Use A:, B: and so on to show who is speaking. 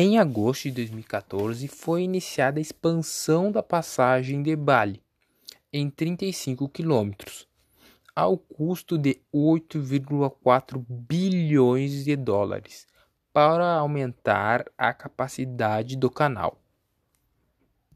A: Em agosto de 2014, foi iniciada a expansão da passagem de Bali em 35 quilômetros, ao custo de 8,4 bilhões de dólares, para aumentar a capacidade do canal.